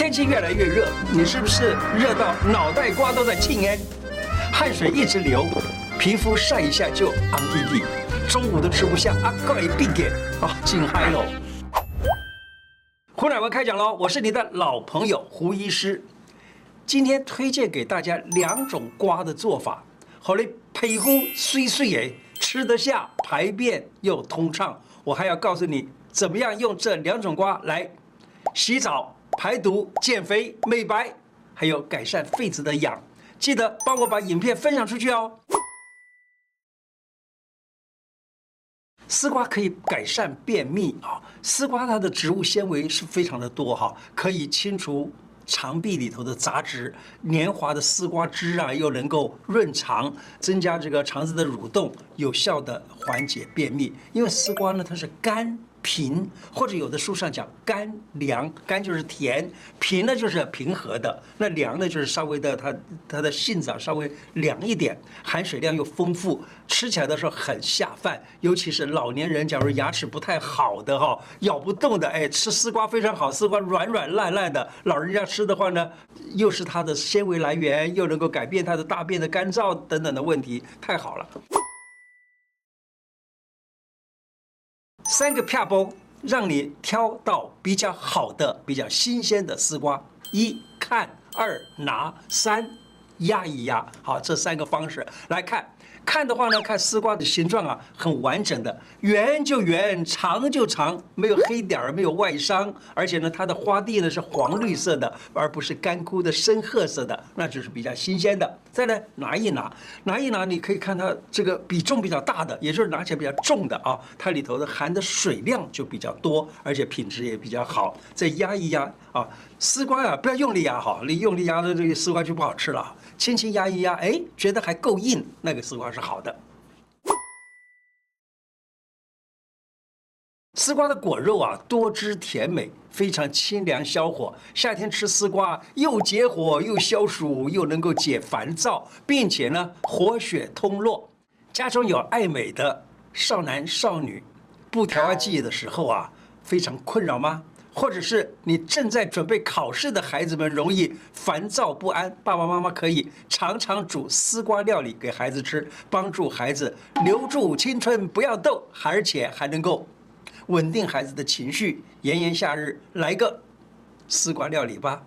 天气越来越热，你是不是热到脑袋瓜都在庆烟，汗水一直流，皮肤晒一下就红滴滴，中午都吃不下啊，怪病给啊，进嗨喽！胡乃文开讲喽，我是你的老朋友胡医师，今天推荐给大家两种瓜的做法，好嘞，皮肤水水诶，吃得下，排便又通畅。我还要告诉你，怎么样用这两种瓜来洗澡。排毒、减肥、美白，还有改善痱子的痒，记得帮我把影片分享出去哦。丝瓜可以改善便秘啊，丝瓜它的植物纤维是非常的多哈，可以清除肠壁里头的杂质，黏滑的丝瓜汁啊，又能够润肠，增加这个肠子的蠕动，有效的缓解便秘。因为丝瓜呢，它是甘。平或者有的书上讲甘凉，甘就是甜，平呢就是平和的，那凉呢就是稍微的它它的性子啊稍微凉一点，含水量又丰富，吃起来的时候很下饭，尤其是老年人，假如牙齿不太好的哈，咬不动的，哎，吃丝瓜非常好，丝瓜软软烂烂的，老人家吃的话呢，又是它的纤维来源，又能够改变它的大便的干燥等等的问题，太好了。三个撇步，让你挑到比较好的、比较新鲜的丝瓜。一看，二拿，三压一压。好，这三个方式来看。看的话呢，看丝瓜的形状啊，很完整的，圆就圆，长就长，没有黑点儿，没有外伤，而且呢，它的花蒂呢是黄绿色的，而不是干枯的深褐色的，那就是比较新鲜的。再来拿一拿，拿一拿，你可以看它这个比重比较大的，也就是拿起来比较重的啊，它里头的含的水量就比较多，而且品质也比较好。再压一压啊，丝瓜啊，不要用力压好，你用力压的这个丝瓜就不好吃了。轻轻压一压，哎，觉得还够硬，那个丝瓜是好的。丝瓜的果肉啊，多汁甜美，非常清凉消火。夏天吃丝瓜，又解火又消暑，又能够解烦躁，并且呢，活血通络。家中有爱美的少男少女，不调味剂的时候啊，非常困扰吗？或者是你正在准备考试的孩子们容易烦躁不安，爸爸妈妈可以常常煮丝瓜料理给孩子吃，帮助孩子留住青春不要逗，而且还能够稳定孩子的情绪。炎炎夏日来个丝瓜料理吧，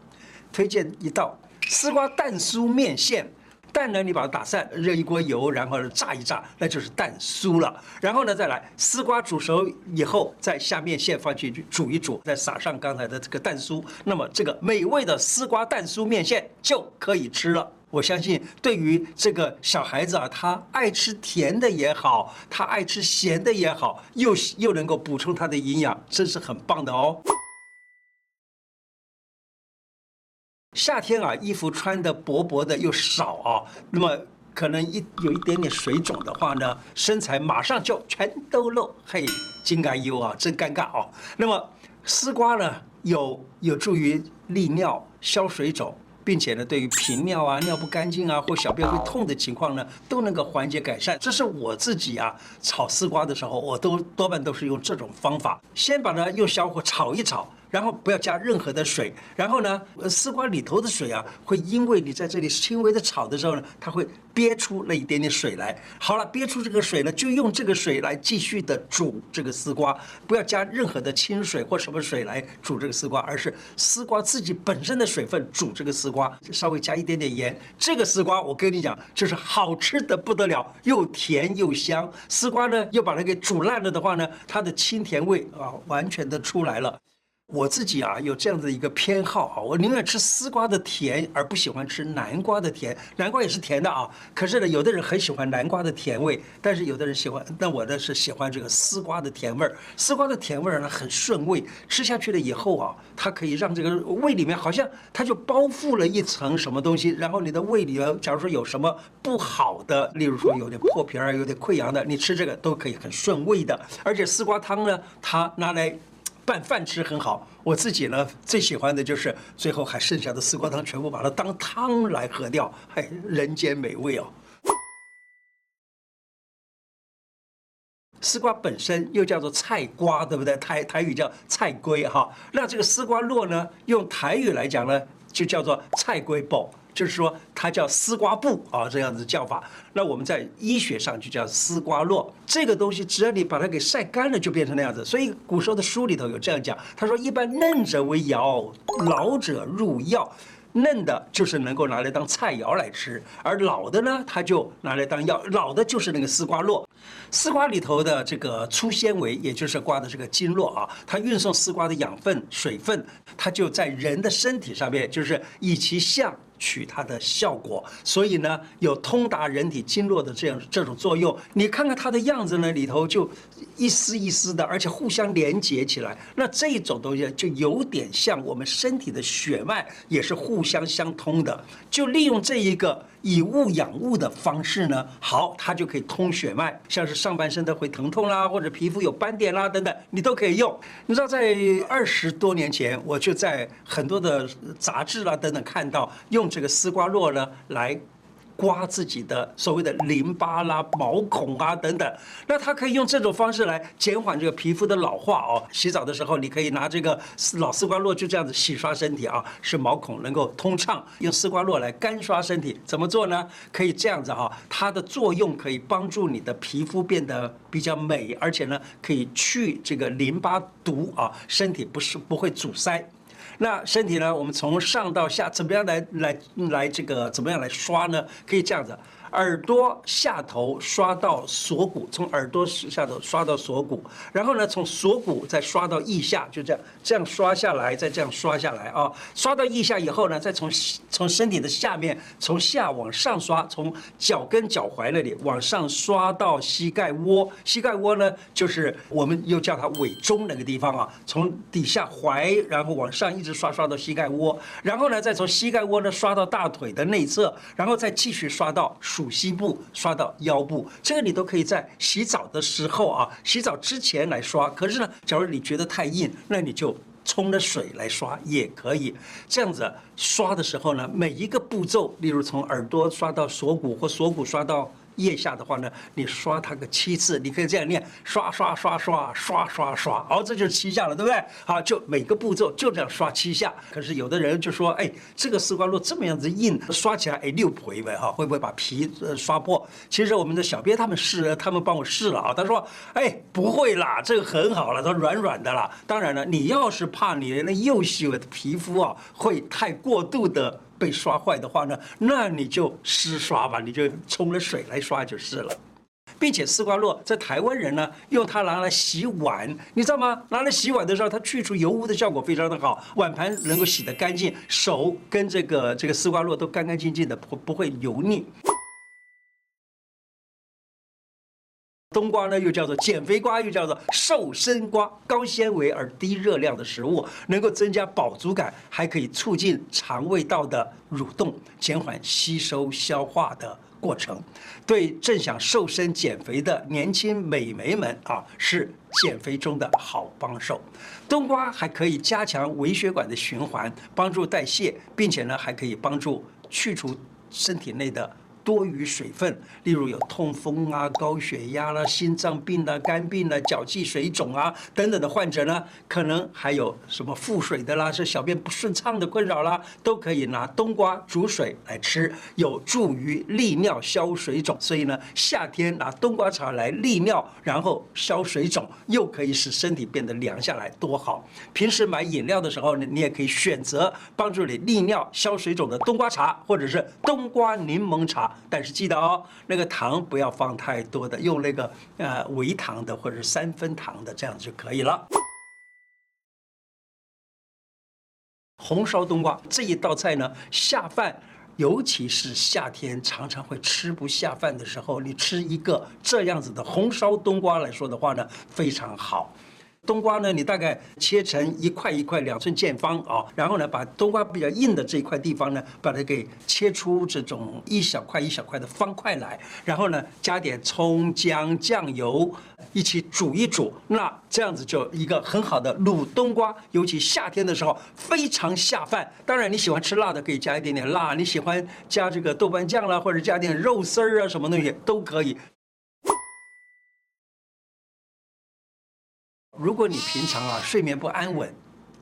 推荐一道丝瓜蛋酥面线。蛋呢，你把它打散，热一锅油，然后炸一炸，那就是蛋酥了。然后呢，再来丝瓜煮熟以后，再下面线放进去煮一煮，再撒上刚才的这个蛋酥，那么这个美味的丝瓜蛋酥面线就可以吃了。我相信，对于这个小孩子啊，他爱吃甜的也好，他爱吃咸的也好，又又能够补充他的营养，真是很棒的哦。夏天啊，衣服穿的薄薄的又少啊，那么可能一有一点点水肿的话呢，身材马上就全都露，嘿，真该忧啊，真尴尬哦。那么丝瓜呢，有有助于利尿、消水肿，并且呢，对于频尿啊、尿不干净啊或小便会痛的情况呢，都能够缓解改善。这是我自己啊，炒丝瓜的时候，我都多半都是用这种方法，先把它用小火炒一炒。然后不要加任何的水，然后呢，丝瓜里头的水啊，会因为你在这里轻微的炒的时候呢，它会憋出那一点点水来。好了，憋出这个水呢，就用这个水来继续的煮这个丝瓜，不要加任何的清水或什么水来煮这个丝瓜，而是丝瓜自己本身的水分煮这个丝瓜，稍微加一点点盐。这个丝瓜我跟你讲，就是好吃的不得了，又甜又香。丝瓜呢，又把它给煮烂了的话呢，它的清甜味啊，完全的出来了。我自己啊有这样的一个偏好啊，我宁愿吃丝瓜的甜，而不喜欢吃南瓜的甜。南瓜也是甜的啊，可是呢，有的人很喜欢南瓜的甜味，但是有的人喜欢，那我呢是喜欢这个丝瓜的甜味儿。丝瓜的甜味儿呢很顺胃，吃下去了以后啊，它可以让这个胃里面好像它就包覆了一层什么东西，然后你的胃里面，假如说有什么不好的，例如说有点破皮儿、有点溃疡的，你吃这个都可以很顺胃的。而且丝瓜汤呢，它拿来。拌饭吃很好，我自己呢最喜欢的就是最后还剩下的丝瓜汤，全部把它当汤来喝掉，嘿，人间美味哦。丝瓜本身又叫做菜瓜，对不对？台台语叫菜龟哈。那这个丝瓜络呢，用台语来讲呢，就叫做菜龟布，就是说它叫丝瓜布啊，这样子叫法。那我们在医学上就叫丝瓜络。这个东西只要你把它给晒干了，就变成那样子。所以古时候的书里头有这样讲，他说一般嫩者为肴，老者入药。嫩的就是能够拿来当菜肴来吃，而老的呢，它就拿来当药。老的就是那个丝瓜络，丝瓜里头的这个粗纤维，也就是瓜的这个经络啊，它运送丝瓜的养分、水分，它就在人的身体上面，就是以其像。取它的效果，所以呢，有通达人体经络的这样这种作用。你看看它的样子呢，里头就一丝一丝的，而且互相连接起来。那这种东西就有点像我们身体的血脉，也是互相相通的。就利用这一个。以物养物的方式呢，好，它就可以通血脉，像是上半身的会疼痛啦，或者皮肤有斑点啦等等，你都可以用。你知道，在二十多年前，我就在很多的杂志啦等等看到用这个丝瓜络呢来。刮自己的所谓的淋巴啦、毛孔啊等等，那它可以用这种方式来减缓这个皮肤的老化哦。洗澡的时候，你可以拿这个老丝瓜络就这样子洗刷身体啊，使毛孔能够通畅。用丝瓜络来干刷身体，怎么做呢？可以这样子哈，它的作用可以帮助你的皮肤变得比较美，而且呢，可以去这个淋巴毒啊，身体不是不会阻塞。那身体呢？我们从上到下怎么样来来来这个怎么样来刷呢？可以这样子。耳朵下头刷到锁骨，从耳朵下头刷到锁骨，然后呢，从锁骨再刷到腋下，就这样这样刷下来，再这样刷下来啊。刷到腋下以后呢，再从从身体的下面从下往上刷，从脚跟脚踝那里往上刷到膝盖窝。膝盖窝呢，就是我们又叫它尾中那个地方啊。从底下踝，然后往上一直刷刷到膝盖窝，然后呢，再从膝盖窝呢刷到大腿的内侧，然后再继续刷到从膝部刷到腰部，这个你都可以在洗澡的时候啊，洗澡之前来刷。可是呢，假如你觉得太硬，那你就冲了水来刷也可以。这样子刷的时候呢，每一个步骤，例如从耳朵刷到锁骨，或锁骨刷到。腋下的话呢，你刷它个七次，你可以这样念：刷刷刷刷刷刷刷，哦，这就是七下了，对不对？好，就每个步骤就这样刷七下。可是有的人就说，哎，这个丝瓜络这么样子硬，刷起来哎六回呗哈，会不会把皮呃刷破？其实我们的小编他们试，他们帮我试了啊，他说，哎，不会啦，这个很好了，它软软的啦。当然了，你要是怕你那幼细的皮肤啊会太过度的。被刷坏的话呢，那你就湿刷吧，你就冲了水来刷就是了。并且丝瓜络在台湾人呢，用它拿来洗碗，你知道吗？拿来洗碗的时候，它去除油污的效果非常的好，碗盘能够洗得干净，手跟这个这个丝瓜络都干干净净的，不不会油腻。冬瓜呢，又叫做减肥瓜，又叫做瘦身瓜，高纤维而低热量的食物，能够增加饱足感，还可以促进肠胃道的蠕动，减缓吸收消化的过程，对正想瘦身减肥的年轻美眉们啊，是减肥中的好帮手。冬瓜还可以加强微血管的循环，帮助代谢，并且呢，还可以帮助去除身体内的。多余水分，例如有痛风啊、高血压啦、心脏病啦、肝病啦、脚气水肿啊等等的患者呢，可能还有什么腹水的啦，是小便不顺畅的困扰啦，都可以拿冬瓜煮水来吃，有助于利尿消水肿。所以呢，夏天拿冬瓜茶来利尿，然后消水肿，又可以使身体变得凉下来，多好！平时买饮料的时候呢，你也可以选择帮助你利尿消水肿的冬瓜茶，或者是冬瓜柠檬茶。但是记得哦，那个糖不要放太多的，用那个呃微糖的或者三分糖的，这样就可以了。红烧冬瓜这一道菜呢，下饭，尤其是夏天常常会吃不下饭的时候，你吃一个这样子的红烧冬瓜来说的话呢，非常好。冬瓜呢，你大概切成一块一块两寸见方啊，然后呢，把冬瓜比较硬的这一块地方呢，把它给切出这种一小块一小块的方块来，然后呢，加点葱姜酱油一起煮一煮，那这样子就一个很好的卤冬瓜，尤其夏天的时候非常下饭。当然你喜欢吃辣的，可以加一点点辣；你喜欢加这个豆瓣酱啦，或者加点肉丝儿啊，什么东西都可以。如果你平常啊睡眠不安稳，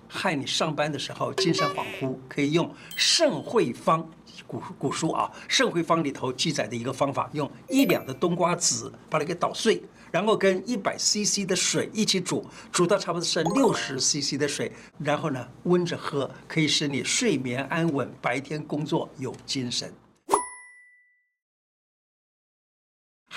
害你上班的时候精神恍惚，可以用圣惠方古古书啊，圣惠方里头记载的一个方法，用一两的冬瓜子把它给捣碎，然后跟一百 CC 的水一起煮，煮到差不多是六十 CC 的水，然后呢温着喝，可以使你睡眠安稳，白天工作有精神。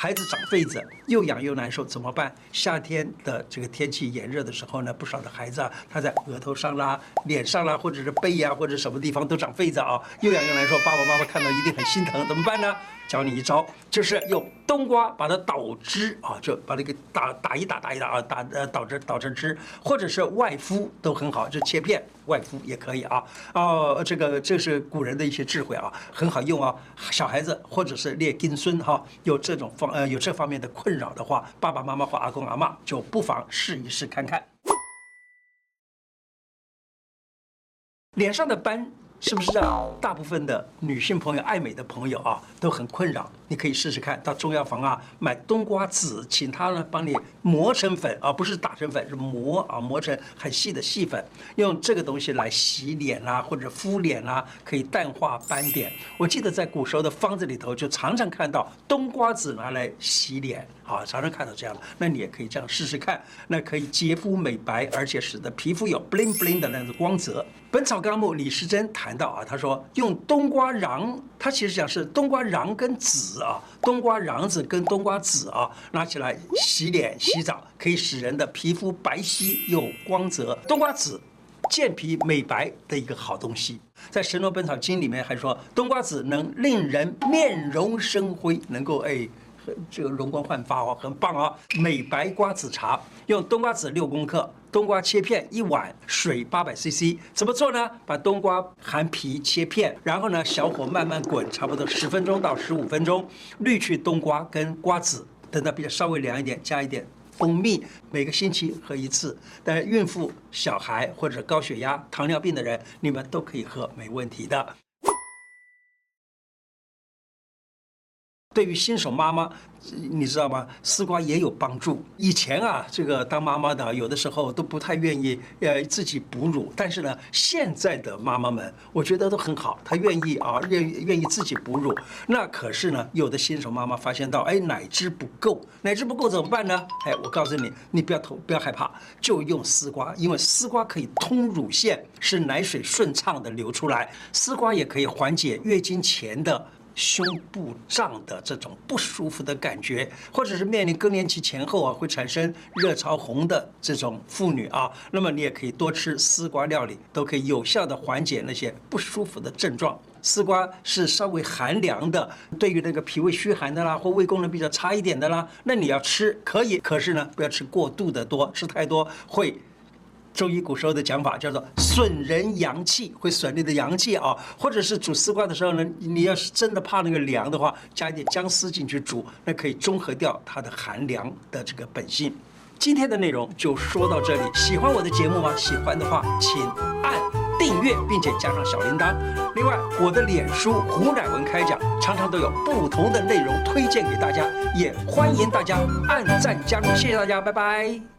孩子长痱子，又痒又难受，怎么办？夏天的这个天气炎热的时候呢，不少的孩子啊，他在额头上啦、脸上啦，或者是背呀、或者什么地方都长痱子啊，又痒又难受，爸爸妈妈看到一定很心疼，怎么办呢？教你一招，就是用冬瓜把它捣汁啊，就把那个打打一打打一打啊，打呃捣成捣成汁，或者是外敷都很好，就切片外敷也可以啊。哦，这个这是古人的一些智慧啊，很好用啊。小孩子或者是列金孙哈，有这种方呃有这方面的困扰的话，爸爸妈妈或阿公阿妈就不妨试一试看看。脸上的斑。是不是让大部分的女性朋友、爱美的朋友啊都很困扰？你可以试试看，到中药房啊买冬瓜子，请他呢帮你磨成粉啊，不是打成粉，是磨啊磨成很细的细粉，用这个东西来洗脸啦、啊、或者敷脸啦、啊，可以淡化斑点。我记得在古时候的方子里头，就常常看到冬瓜子拿来洗脸啊，常常看到这样的。那你也可以这样试试看，那可以洁肤美白，而且使得皮肤有 bling bling 的那样的光泽。《本草纲目》李时珍谈。到啊，他说用冬瓜瓤，他其实讲是冬瓜瓤跟籽啊，冬瓜瓤子跟冬瓜籽啊，拿起来洗脸洗澡，可以使人的皮肤白皙又光泽。冬瓜籽健脾美白的一个好东西，在《神农本草经》里面还说，冬瓜籽能令人面容生辉，能够哎。这个容光焕发哦，很棒啊！美白瓜子茶，用冬瓜子六公克，冬瓜切片一碗，水八百 CC。怎么做呢？把冬瓜含皮切片，然后呢，小火慢慢滚，差不多十分钟到十五分钟，滤去冬瓜跟瓜子，等到比较稍微凉一点，加一点蜂蜜，每个星期喝一次。但是孕妇、小孩或者高血压、糖尿病的人，你们都可以喝，没问题的。对于新手妈妈，你知道吗？丝瓜也有帮助。以前啊，这个当妈妈的有的时候都不太愿意呃自己哺乳，但是呢，现在的妈妈们，我觉得都很好，她愿意啊，愿愿意自己哺乳。那可是呢，有的新手妈妈发现到，哎，奶汁不够，奶汁不够怎么办呢？哎，我告诉你，你不要头不要害怕，就用丝瓜，因为丝瓜可以通乳腺，使奶水顺畅的流出来。丝瓜也可以缓解月经前的。胸部胀的这种不舒服的感觉，或者是面临更年期前后啊，会产生热潮红的这种妇女啊，那么你也可以多吃丝瓜料理，都可以有效的缓解那些不舒服的症状。丝瓜是稍微寒凉的，对于那个脾胃虚寒的啦，或胃功能比较差一点的啦，那你要吃可以，可是呢，不要吃过度的多，吃太多会。中医古时候的讲法叫做损人阳气，会损你的阳气啊。或者是煮丝瓜的时候呢，你要是真的怕那个凉的话，加一点姜丝进去煮，那可以中和掉它的寒凉的这个本性。今天的内容就说到这里，喜欢我的节目吗？喜欢的话，请按订阅，并且加上小铃铛。另外，我的脸书胡乃文开讲，常常都有不同的内容推荐给大家，也欢迎大家按赞加入。谢谢大家，拜拜。